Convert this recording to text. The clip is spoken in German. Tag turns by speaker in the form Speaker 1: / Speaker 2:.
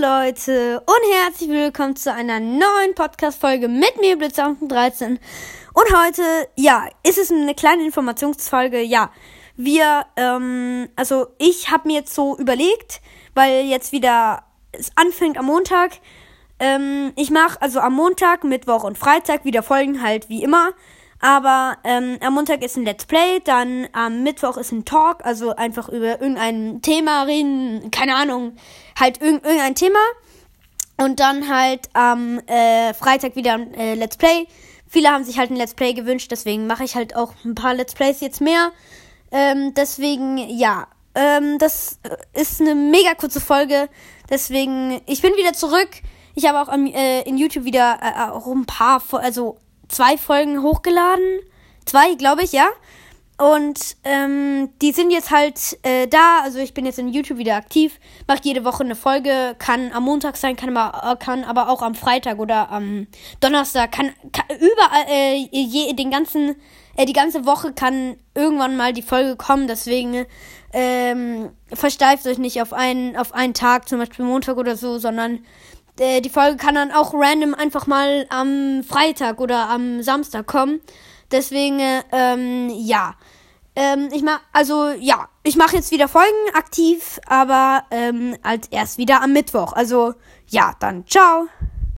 Speaker 1: Leute und herzlich willkommen zu einer neuen Podcast-Folge mit mir, Blitzer13. Und heute, ja, ist es eine kleine Informationsfolge. Ja, wir, ähm, also ich habe mir jetzt so überlegt, weil jetzt wieder es anfängt am Montag. Ähm, ich mache also am Montag, Mittwoch und Freitag wieder Folgen halt wie immer. Aber ähm, am Montag ist ein Let's Play, dann am Mittwoch ist ein Talk, also einfach über irgendein Thema reden, keine Ahnung, halt irg irgendein Thema. Und dann halt am äh, Freitag wieder ein äh, Let's Play. Viele haben sich halt ein Let's Play gewünscht, deswegen mache ich halt auch ein paar Let's Plays jetzt mehr. Ähm, deswegen, ja, ähm, das ist eine mega kurze Folge. Deswegen, ich bin wieder zurück. Ich habe auch am, äh, in YouTube wieder äh, auch ein paar, also zwei Folgen hochgeladen. Zwei, glaube ich, ja. Und ähm, die sind jetzt halt äh, da. Also ich bin jetzt in YouTube wieder aktiv. Mache jede Woche eine Folge. Kann am Montag sein, kann aber, kann aber auch am Freitag oder am Donnerstag. Kann, kann überall, äh, je, den ganzen, äh, die ganze Woche kann irgendwann mal die Folge kommen. Deswegen ähm, versteift euch nicht auf einen, auf einen Tag, zum Beispiel Montag oder so, sondern äh, die Folge kann dann auch random einfach mal am Freitag oder am Samstag kommen. Deswegen, äh, ähm, ja. Ähm, ich mach, also, ja, ich mache jetzt wieder Folgen aktiv, aber ähm, als erst wieder am Mittwoch. Also, ja, dann ciao.